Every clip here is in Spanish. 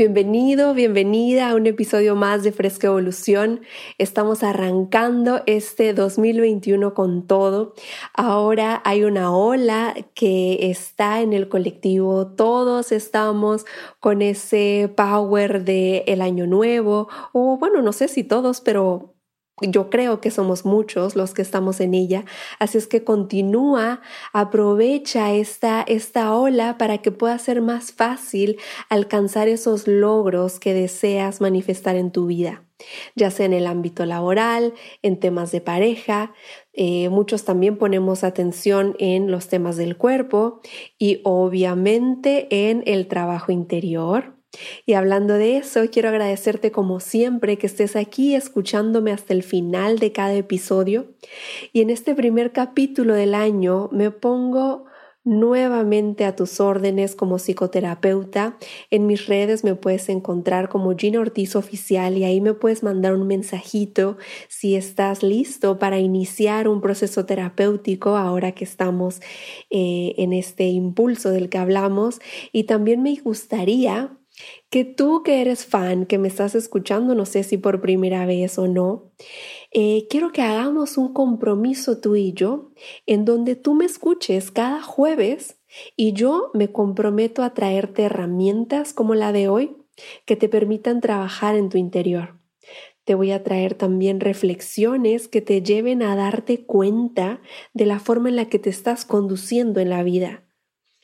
Bienvenido, bienvenida a un episodio más de Fresca Evolución. Estamos arrancando este 2021 con todo. Ahora hay una ola que está en el colectivo. Todos estamos con ese power de el año nuevo o bueno, no sé si todos, pero yo creo que somos muchos los que estamos en ella, así es que continúa, aprovecha esta, esta ola para que pueda ser más fácil alcanzar esos logros que deseas manifestar en tu vida, ya sea en el ámbito laboral, en temas de pareja, eh, muchos también ponemos atención en los temas del cuerpo y obviamente en el trabajo interior y hablando de eso, quiero agradecerte como siempre que estés aquí escuchándome hasta el final de cada episodio. Y en este primer capítulo del año me pongo nuevamente a tus órdenes como psicoterapeuta. En mis redes me puedes encontrar como Gina Ortiz Oficial y ahí me puedes mandar un mensajito si estás listo para iniciar un proceso terapéutico ahora que estamos eh, en este impulso del que hablamos. Y también me gustaría que tú que eres fan, que me estás escuchando, no sé si por primera vez o no, eh, quiero que hagamos un compromiso tú y yo en donde tú me escuches cada jueves y yo me comprometo a traerte herramientas como la de hoy que te permitan trabajar en tu interior. Te voy a traer también reflexiones que te lleven a darte cuenta de la forma en la que te estás conduciendo en la vida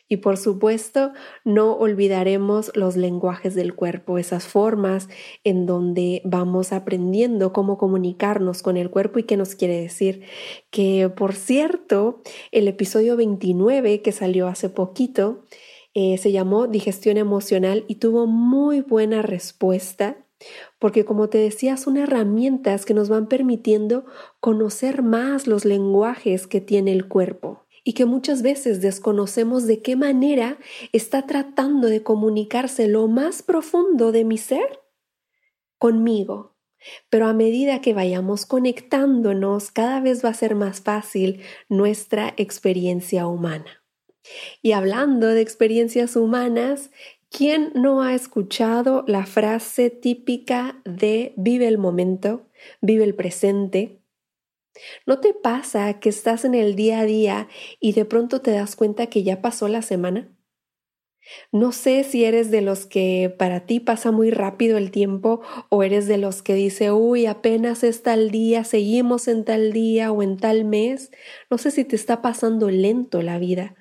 y por supuesto, no olvidaremos los lenguajes del cuerpo, esas formas en donde vamos aprendiendo cómo comunicarnos con el cuerpo y qué nos quiere decir. Que, por cierto, el episodio 29 que salió hace poquito eh, se llamó Digestión Emocional y tuvo muy buena respuesta porque como te decía, son herramientas que nos van permitiendo conocer más los lenguajes que tiene el cuerpo y que muchas veces desconocemos de qué manera está tratando de comunicarse lo más profundo de mi ser conmigo. Pero a medida que vayamos conectándonos, cada vez va a ser más fácil nuestra experiencia humana. Y hablando de experiencias humanas, ¿quién no ha escuchado la frase típica de vive el momento, vive el presente? ¿No te pasa que estás en el día a día y de pronto te das cuenta que ya pasó la semana? No sé si eres de los que para ti pasa muy rápido el tiempo o eres de los que dice, uy, apenas es tal día, seguimos en tal día o en tal mes. No sé si te está pasando lento la vida.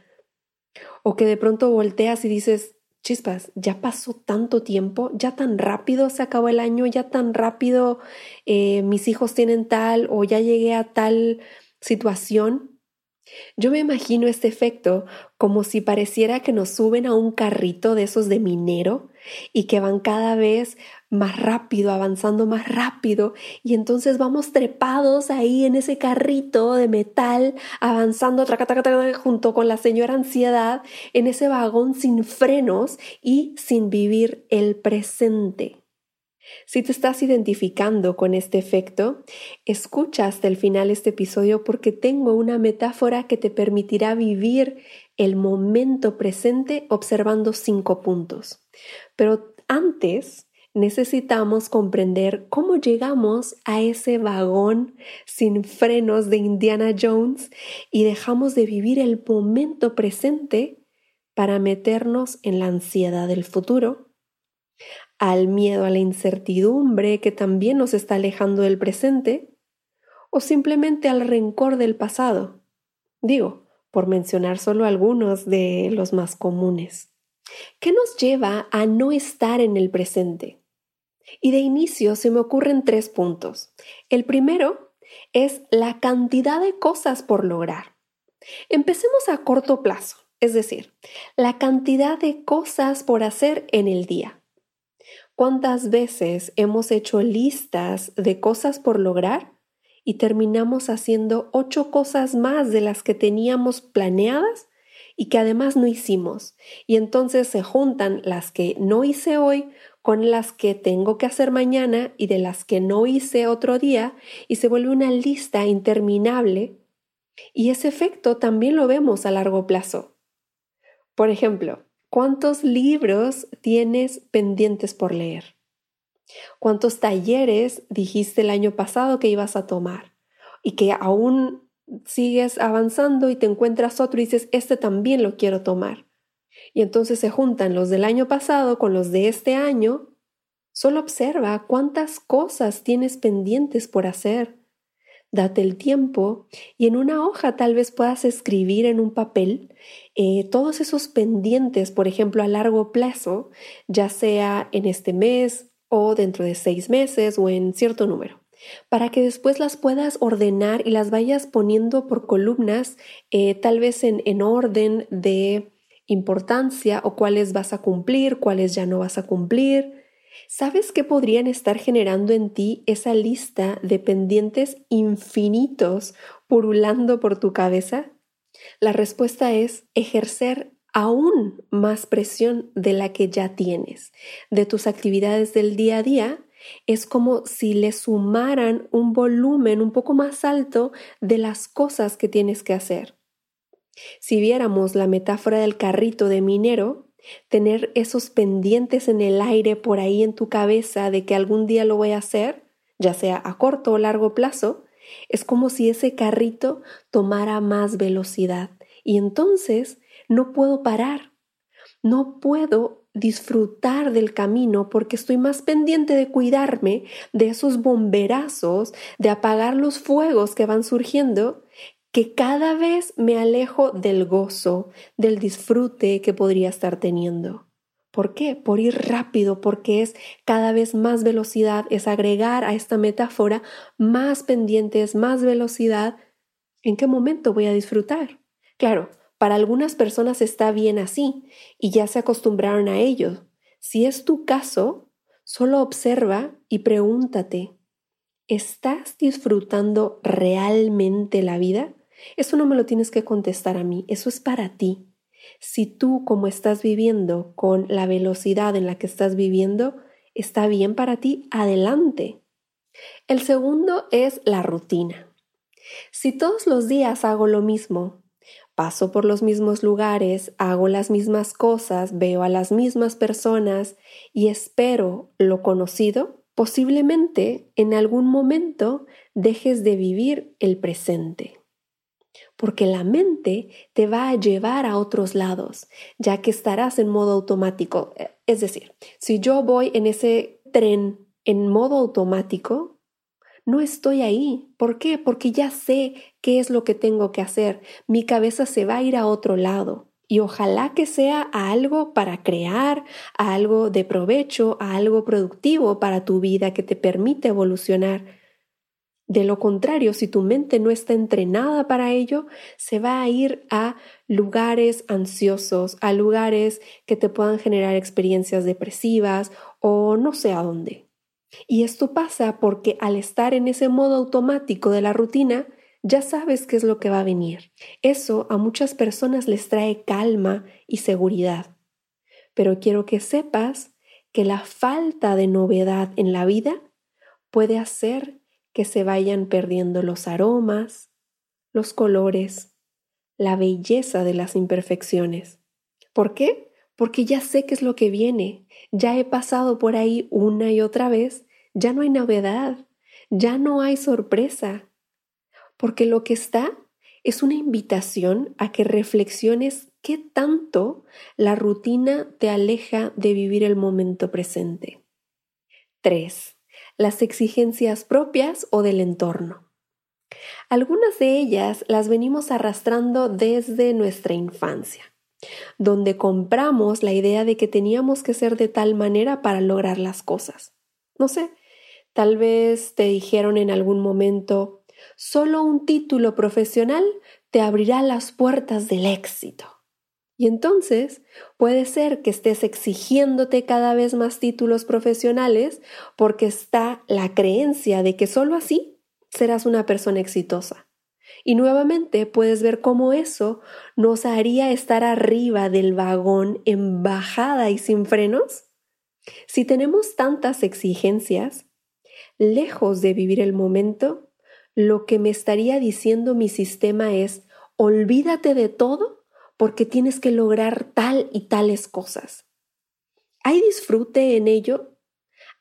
O que de pronto volteas y dices, chispas, ya pasó tanto tiempo, ya tan rápido se acabó el año, ya tan rápido eh, mis hijos tienen tal o ya llegué a tal situación. Yo me imagino este efecto como si pareciera que nos suben a un carrito de esos de minero y que van cada vez más rápido, avanzando más rápido, y entonces vamos trepados ahí en ese carrito de metal, avanzando junto con la señora ansiedad, en ese vagón sin frenos y sin vivir el presente. Si te estás identificando con este efecto, escucha hasta el final este episodio porque tengo una metáfora que te permitirá vivir el momento presente observando cinco puntos. Pero antes, necesitamos comprender cómo llegamos a ese vagón sin frenos de Indiana Jones y dejamos de vivir el momento presente para meternos en la ansiedad del futuro, al miedo a la incertidumbre que también nos está alejando del presente, o simplemente al rencor del pasado. Digo, por mencionar solo algunos de los más comunes. ¿Qué nos lleva a no estar en el presente? Y de inicio se me ocurren tres puntos. El primero es la cantidad de cosas por lograr. Empecemos a corto plazo, es decir, la cantidad de cosas por hacer en el día. ¿Cuántas veces hemos hecho listas de cosas por lograr y terminamos haciendo ocho cosas más de las que teníamos planeadas y que además no hicimos. Y entonces se juntan las que no hice hoy con las que tengo que hacer mañana y de las que no hice otro día y se vuelve una lista interminable. Y ese efecto también lo vemos a largo plazo. Por ejemplo, ¿cuántos libros tienes pendientes por leer? ¿Cuántos talleres dijiste el año pasado que ibas a tomar? Y que aún sigues avanzando y te encuentras otro y dices, este también lo quiero tomar. Y entonces se juntan los del año pasado con los de este año. Solo observa cuántas cosas tienes pendientes por hacer. Date el tiempo y en una hoja tal vez puedas escribir en un papel eh, todos esos pendientes, por ejemplo, a largo plazo, ya sea en este mes o dentro de seis meses o en cierto número para que después las puedas ordenar y las vayas poniendo por columnas, eh, tal vez en, en orden de importancia o cuáles vas a cumplir, cuáles ya no vas a cumplir. ¿Sabes qué podrían estar generando en ti esa lista de pendientes infinitos purulando por tu cabeza? La respuesta es ejercer aún más presión de la que ya tienes, de tus actividades del día a día es como si le sumaran un volumen un poco más alto de las cosas que tienes que hacer. Si viéramos la metáfora del carrito de minero, tener esos pendientes en el aire por ahí en tu cabeza de que algún día lo voy a hacer, ya sea a corto o largo plazo, es como si ese carrito tomara más velocidad y entonces no puedo parar, no puedo disfrutar del camino porque estoy más pendiente de cuidarme de esos bomberazos, de apagar los fuegos que van surgiendo, que cada vez me alejo del gozo, del disfrute que podría estar teniendo. ¿Por qué? Por ir rápido, porque es cada vez más velocidad, es agregar a esta metáfora más pendientes, más velocidad. ¿En qué momento voy a disfrutar? Claro, para algunas personas está bien así y ya se acostumbraron a ello. Si es tu caso, solo observa y pregúntate, ¿estás disfrutando realmente la vida? Eso no me lo tienes que contestar a mí, eso es para ti. Si tú como estás viviendo con la velocidad en la que estás viviendo, está bien para ti, adelante. El segundo es la rutina. Si todos los días hago lo mismo, paso por los mismos lugares, hago las mismas cosas, veo a las mismas personas y espero lo conocido, posiblemente en algún momento dejes de vivir el presente. Porque la mente te va a llevar a otros lados, ya que estarás en modo automático. Es decir, si yo voy en ese tren en modo automático, no estoy ahí. ¿Por qué? Porque ya sé qué es lo que tengo que hacer. Mi cabeza se va a ir a otro lado. Y ojalá que sea a algo para crear, a algo de provecho, a algo productivo para tu vida que te permite evolucionar. De lo contrario, si tu mente no está entrenada para ello, se va a ir a lugares ansiosos, a lugares que te puedan generar experiencias depresivas o no sé a dónde. Y esto pasa porque al estar en ese modo automático de la rutina, ya sabes qué es lo que va a venir. Eso a muchas personas les trae calma y seguridad. Pero quiero que sepas que la falta de novedad en la vida puede hacer que se vayan perdiendo los aromas, los colores, la belleza de las imperfecciones. ¿Por qué? Porque ya sé qué es lo que viene, ya he pasado por ahí una y otra vez ya no hay novedad, ya no hay sorpresa, porque lo que está es una invitación a que reflexiones qué tanto la rutina te aleja de vivir el momento presente. 3. Las exigencias propias o del entorno. Algunas de ellas las venimos arrastrando desde nuestra infancia, donde compramos la idea de que teníamos que ser de tal manera para lograr las cosas. No sé, Tal vez te dijeron en algún momento, solo un título profesional te abrirá las puertas del éxito. Y entonces puede ser que estés exigiéndote cada vez más títulos profesionales porque está la creencia de que solo así serás una persona exitosa. Y nuevamente puedes ver cómo eso nos haría estar arriba del vagón en bajada y sin frenos. Si tenemos tantas exigencias, lejos de vivir el momento, lo que me estaría diciendo mi sistema es, olvídate de todo porque tienes que lograr tal y tales cosas. ¿Hay disfrute en ello?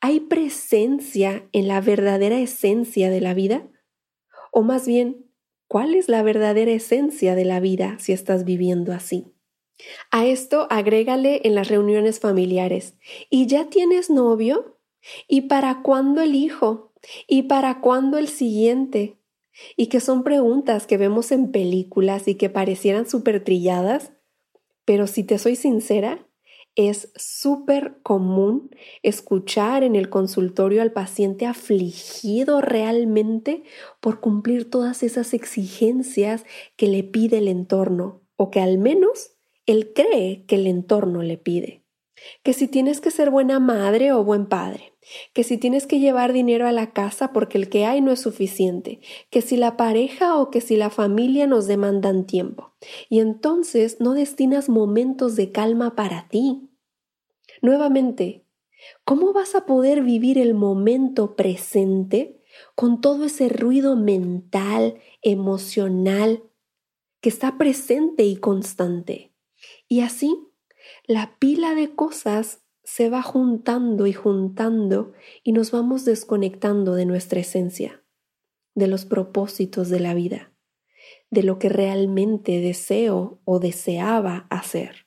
¿Hay presencia en la verdadera esencia de la vida? O más bien, ¿cuál es la verdadera esencia de la vida si estás viviendo así? A esto agrégale en las reuniones familiares. ¿Y ya tienes novio? ¿Y para cuándo el hijo? ¿Y para cuándo el siguiente? Y que son preguntas que vemos en películas y que parecieran súper trilladas, pero si te soy sincera, es súper común escuchar en el consultorio al paciente afligido realmente por cumplir todas esas exigencias que le pide el entorno o que al menos él cree que el entorno le pide que si tienes que ser buena madre o buen padre, que si tienes que llevar dinero a la casa porque el que hay no es suficiente, que si la pareja o que si la familia nos demandan tiempo. Y entonces no destinas momentos de calma para ti. Nuevamente, ¿cómo vas a poder vivir el momento presente con todo ese ruido mental, emocional, que está presente y constante? Y así la pila de cosas se va juntando y juntando y nos vamos desconectando de nuestra esencia, de los propósitos de la vida, de lo que realmente deseo o deseaba hacer.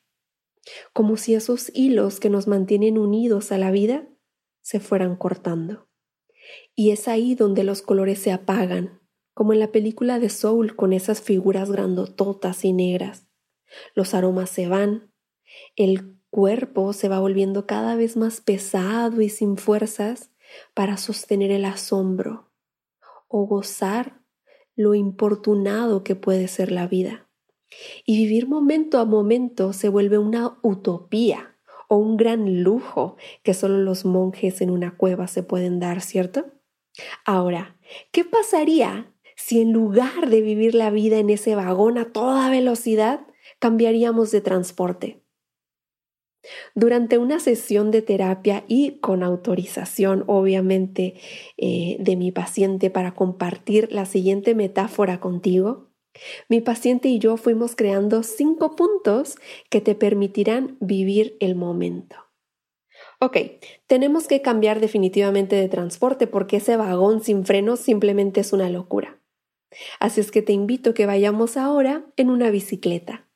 Como si esos hilos que nos mantienen unidos a la vida se fueran cortando. Y es ahí donde los colores se apagan, como en la película de Soul con esas figuras grandototas y negras. Los aromas se van, el cuerpo se va volviendo cada vez más pesado y sin fuerzas para sostener el asombro o gozar lo importunado que puede ser la vida. Y vivir momento a momento se vuelve una utopía o un gran lujo que solo los monjes en una cueva se pueden dar, ¿cierto? Ahora, ¿qué pasaría si en lugar de vivir la vida en ese vagón a toda velocidad, cambiaríamos de transporte? Durante una sesión de terapia y con autorización, obviamente, eh, de mi paciente para compartir la siguiente metáfora contigo, mi paciente y yo fuimos creando cinco puntos que te permitirán vivir el momento. Ok, tenemos que cambiar definitivamente de transporte porque ese vagón sin frenos simplemente es una locura. Así es que te invito a que vayamos ahora en una bicicleta.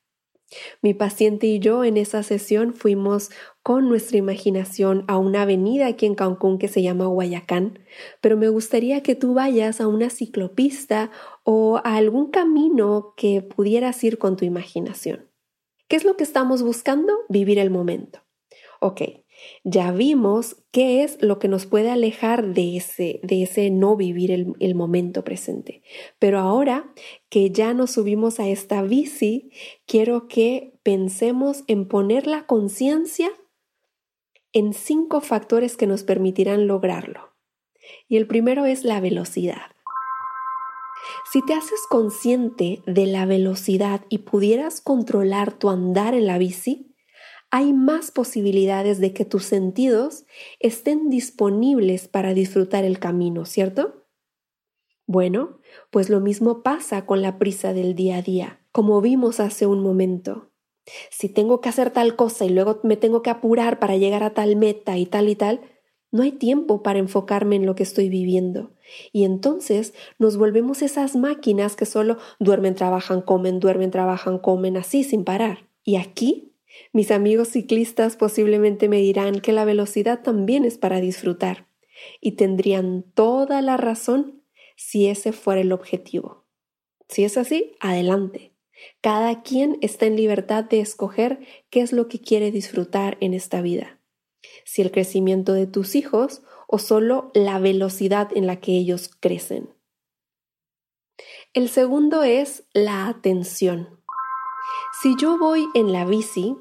Mi paciente y yo en esa sesión fuimos con nuestra imaginación a una avenida aquí en Cancún que se llama Guayacán, pero me gustaría que tú vayas a una ciclopista o a algún camino que pudieras ir con tu imaginación. ¿Qué es lo que estamos buscando? Vivir el momento. Ok, ya vimos qué es lo que nos puede alejar de ese, de ese no vivir el, el momento presente. Pero ahora que ya nos subimos a esta bici, quiero que pensemos en poner la conciencia en cinco factores que nos permitirán lograrlo. Y el primero es la velocidad. Si te haces consciente de la velocidad y pudieras controlar tu andar en la bici, hay más posibilidades de que tus sentidos estén disponibles para disfrutar el camino, ¿cierto? Bueno, pues lo mismo pasa con la prisa del día a día, como vimos hace un momento. Si tengo que hacer tal cosa y luego me tengo que apurar para llegar a tal meta y tal y tal, no hay tiempo para enfocarme en lo que estoy viviendo. Y entonces nos volvemos esas máquinas que solo duermen, trabajan, comen, duermen, trabajan, comen, así sin parar. Y aquí mis amigos ciclistas posiblemente me dirán que la velocidad también es para disfrutar, y tendrían toda la razón si ese fuera el objetivo. Si es así, adelante. Cada quien está en libertad de escoger qué es lo que quiere disfrutar en esta vida. Si el crecimiento de tus hijos o solo la velocidad en la que ellos crecen. El segundo es la atención. Si yo voy en la bici,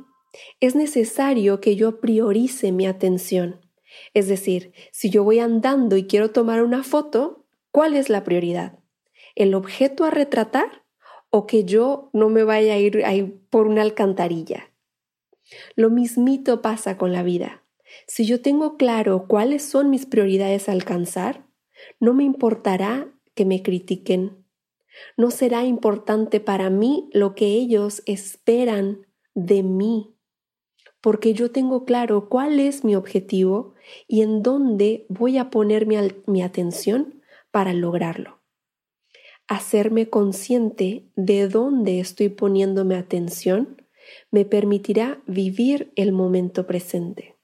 es necesario que yo priorice mi atención. Es decir, si yo voy andando y quiero tomar una foto, ¿Cuál es la prioridad? ¿El objeto a retratar o que yo no me vaya a ir ahí por una alcantarilla? Lo mismito pasa con la vida. Si yo tengo claro cuáles son mis prioridades a alcanzar, no me importará que me critiquen. No será importante para mí lo que ellos esperan de mí, porque yo tengo claro cuál es mi objetivo y en dónde voy a poner mi, atención para lograrlo. Hacerme consciente de dónde estoy poniéndome atención me permitirá vivir el momento presente.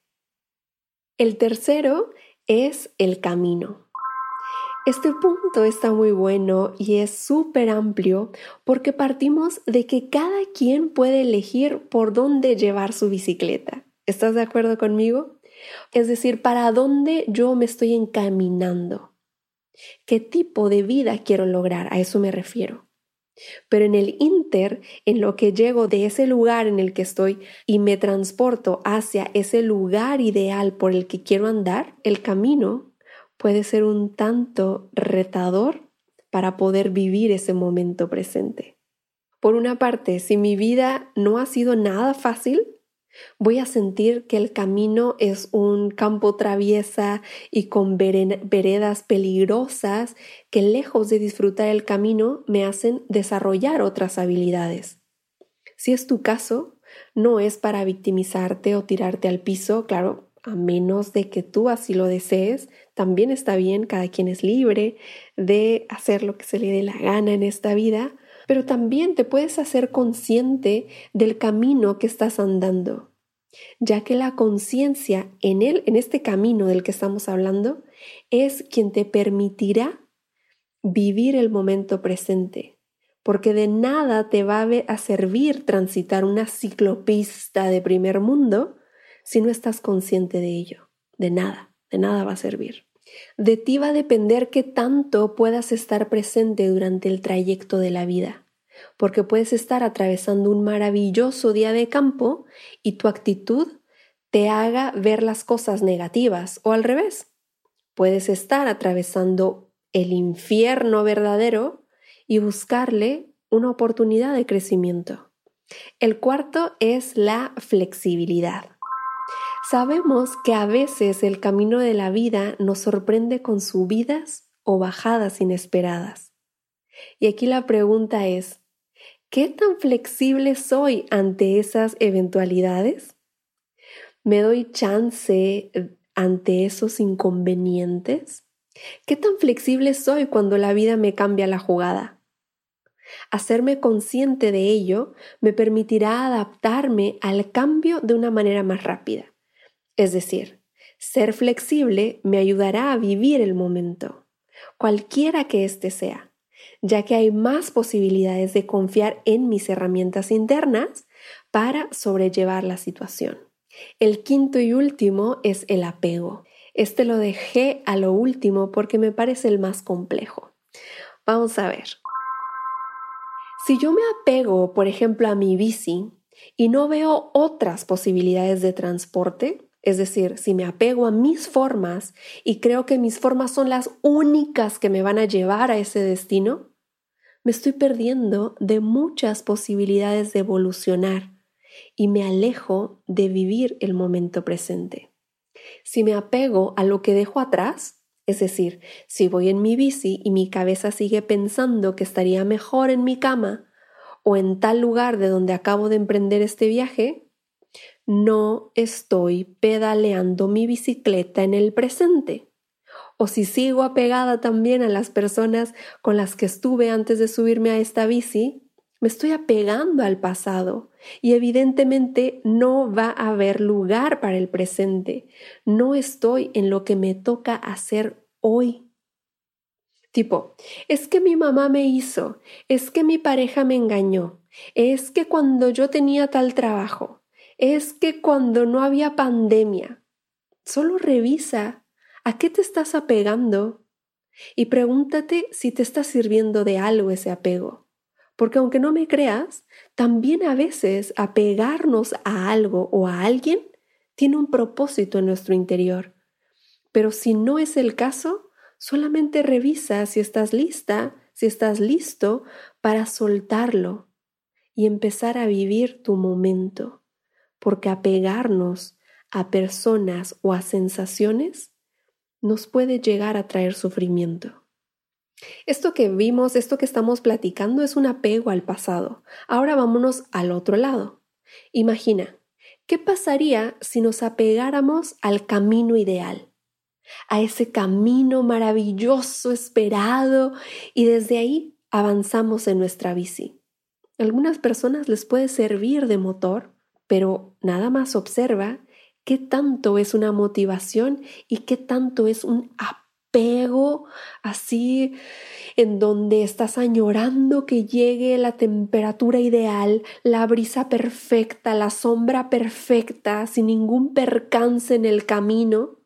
El tercero es el camino. Este punto está muy bueno y es súper amplio porque partimos de que cada quien puede elegir por dónde llevar su bicicleta. ¿Estás de acuerdo conmigo? Es decir, para dónde yo me estoy encaminando. ¿Qué tipo de vida quiero lograr? A eso me refiero. Pero en el inter, en lo que llego de ese lugar en el que estoy y me transporto hacia ese lugar ideal por el que quiero andar, el camino puede ser un tanto retador para poder vivir ese momento presente. Por una parte, si mi vida no ha sido nada fácil, voy a sentir que el camino es un campo traviesa y con veredas peligrosas que lejos de disfrutar el camino me hacen desarrollar otras habilidades. Si es tu caso, no es para victimizarte o tirarte al piso, claro, a menos de que tú así lo desees, también está bien, cada quien es libre de hacer lo que se le dé la gana en esta vida, pero también te puedes hacer consciente del camino que estás andando, ya que la conciencia en él, en este camino del que estamos hablando, es quien te permitirá vivir el momento presente, porque de nada te va a servir transitar una ciclopista de primer mundo si no estás consciente de ello. De nada, de nada va a servir. De ti va a depender qué tanto puedas estar presente durante el trayecto de la vida, porque puedes estar atravesando un maravilloso día de campo y tu actitud te haga ver las cosas negativas o al revés. Puedes estar atravesando el infierno verdadero y buscarle una oportunidad de crecimiento. El cuarto es la flexibilidad. Sabemos que a veces el camino de la vida nos sorprende con subidas o bajadas inesperadas. Y aquí la pregunta es, ¿qué tan flexible soy ante esas eventualidades? ¿Me doy chance eh, ante esos inconvenientes? ¿Qué tan flexible soy cuando la vida me cambia la jugada? Hacerme consciente de ello me permitirá adaptarme al cambio de una manera más rápida. Es decir, ser flexible me ayudará a vivir el momento, cualquiera que éste sea, ya que hay más posibilidades de confiar en mis herramientas internas para sobrellevar la situación. El quinto y último es el apego. Este lo dejé a lo último porque me parece el más complejo. Vamos a ver. Si yo me apego, por ejemplo, a mi bici y no veo otras posibilidades de transporte, es decir, si me apego a mis formas y creo que mis formas son las únicas que me van a llevar a ese destino, me estoy perdiendo de muchas posibilidades de evolucionar y me alejo de vivir el momento presente. Si me apego a lo que dejo atrás, es decir, si voy en mi bici y mi cabeza sigue pensando que estaría mejor en mi cama o en tal lugar de donde acabo de emprender este viaje, no estoy pedaleando mi bicicleta en el presente. O si sigo apegada también a las personas con las que estuve antes de subirme a esta bici, me estoy apegando al pasado y evidentemente no va a haber lugar para el presente. No estoy en lo que me toca hacer hoy. Tipo, es que mi mamá me hizo, es que mi pareja me engañó, es que cuando yo tenía tal trabajo, es que cuando no había pandemia, solo revisa a qué te estás apegando y pregúntate si te está sirviendo de algo ese apego. Porque aunque no me creas, también a veces apegarnos a algo o a alguien tiene un propósito en nuestro interior. Pero si no es el caso, Solamente revisa si estás lista, si estás listo para soltarlo y empezar a vivir tu momento, porque apegarnos a personas o a sensaciones nos puede llegar a traer sufrimiento. Esto que vimos, esto que estamos platicando es un apego al pasado. Ahora vámonos al otro lado. Imagina, ¿qué pasaría si nos apegáramos al camino ideal? A ese camino maravilloso, esperado, y desde ahí avanzamos en nuestra bici. algunas personas les puede servir de motor, pero nada más observa qué tanto es una motivación y qué tanto es un apego así en donde estás añorando que llegue la temperatura ideal, la brisa perfecta, la sombra perfecta, sin ningún percance en el camino.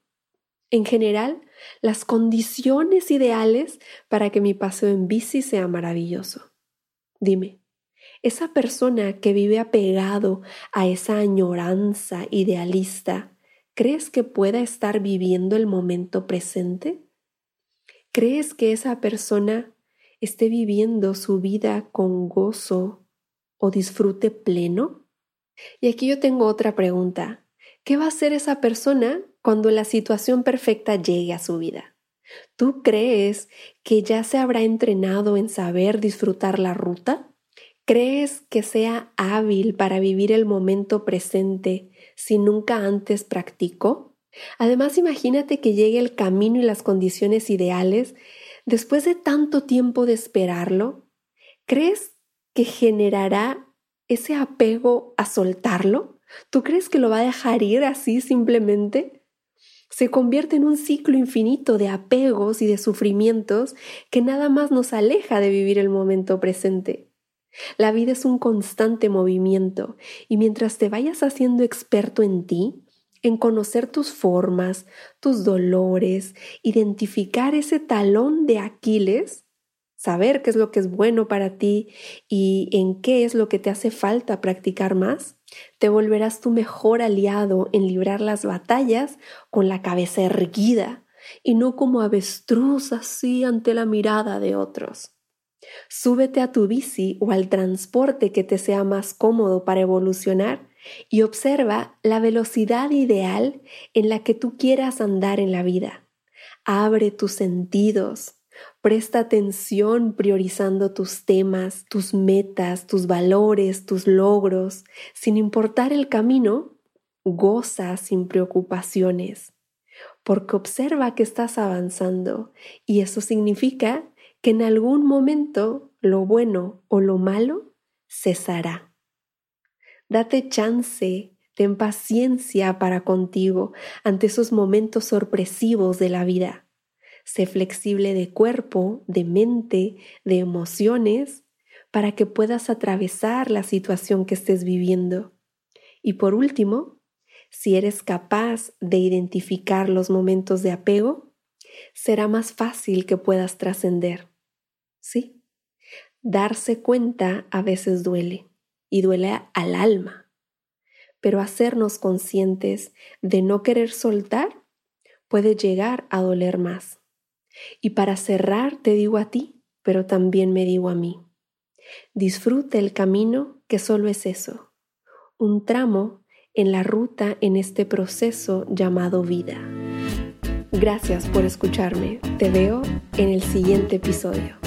En general, las condiciones ideales para que mi paseo en bici sea maravilloso. Dime, esa persona que vive apegado a esa añoranza idealista, ¿crees que pueda estar viviendo el momento presente? ¿Crees que esa persona esté viviendo su vida con gozo o disfrute pleno? Y aquí yo tengo otra pregunta. ¿Qué va a hacer esa persona cuando la situación perfecta llegue a su vida? ¿Tú crees que ya se habrá entrenado en saber disfrutar la ruta? ¿Crees que sea hábil para vivir el momento presente si nunca antes practicó? Además, imagínate que llegue el camino y las condiciones ideales después de tanto tiempo de esperarlo. ¿Crees que generará ese apego a soltarlo? ¿Tú crees que lo va a dejar ir así simplemente? Se convierte en un ciclo infinito de apegos y de sufrimientos que nada más nos aleja de vivir el momento presente. La vida es un constante movimiento y mientras te vayas haciendo experto en ti, en conocer tus formas, tus dolores, identificar ese talón de Aquiles, saber qué es lo que es bueno para ti y en qué es lo que te hace falta practicar más, te volverás tu mejor aliado en librar las batallas con la cabeza erguida y no como avestruz así ante la mirada de otros. Súbete a tu bici o al transporte que te sea más cómodo para evolucionar y observa la velocidad ideal en la que tú quieras andar en la vida. Abre tus sentidos, presta atención priorizando tus temas, tus metas, tus valores, tus logros, sin importar el camino, goza sin preocupaciones, porque observa que estás avanzando y eso significa que en algún momento lo bueno o lo malo cesará. Date chance, ten paciencia para contigo ante esos momentos sorpresivos de la vida. Sé flexible de cuerpo, de mente, de emociones, para que puedas atravesar la situación que estés viviendo. Y por último, si eres capaz de identificar los momentos de apego, será más fácil que puedas trascender. ¿Sí? Darse cuenta a veces duele y duele al alma. Pero hacernos conscientes de no querer soltar puede llegar a doler más. Y para cerrar te digo a ti, pero también me digo a mí. Disfrute el camino que solo es eso, un tramo en la ruta en este proceso llamado vida. Gracias por escucharme. Te veo en el siguiente episodio.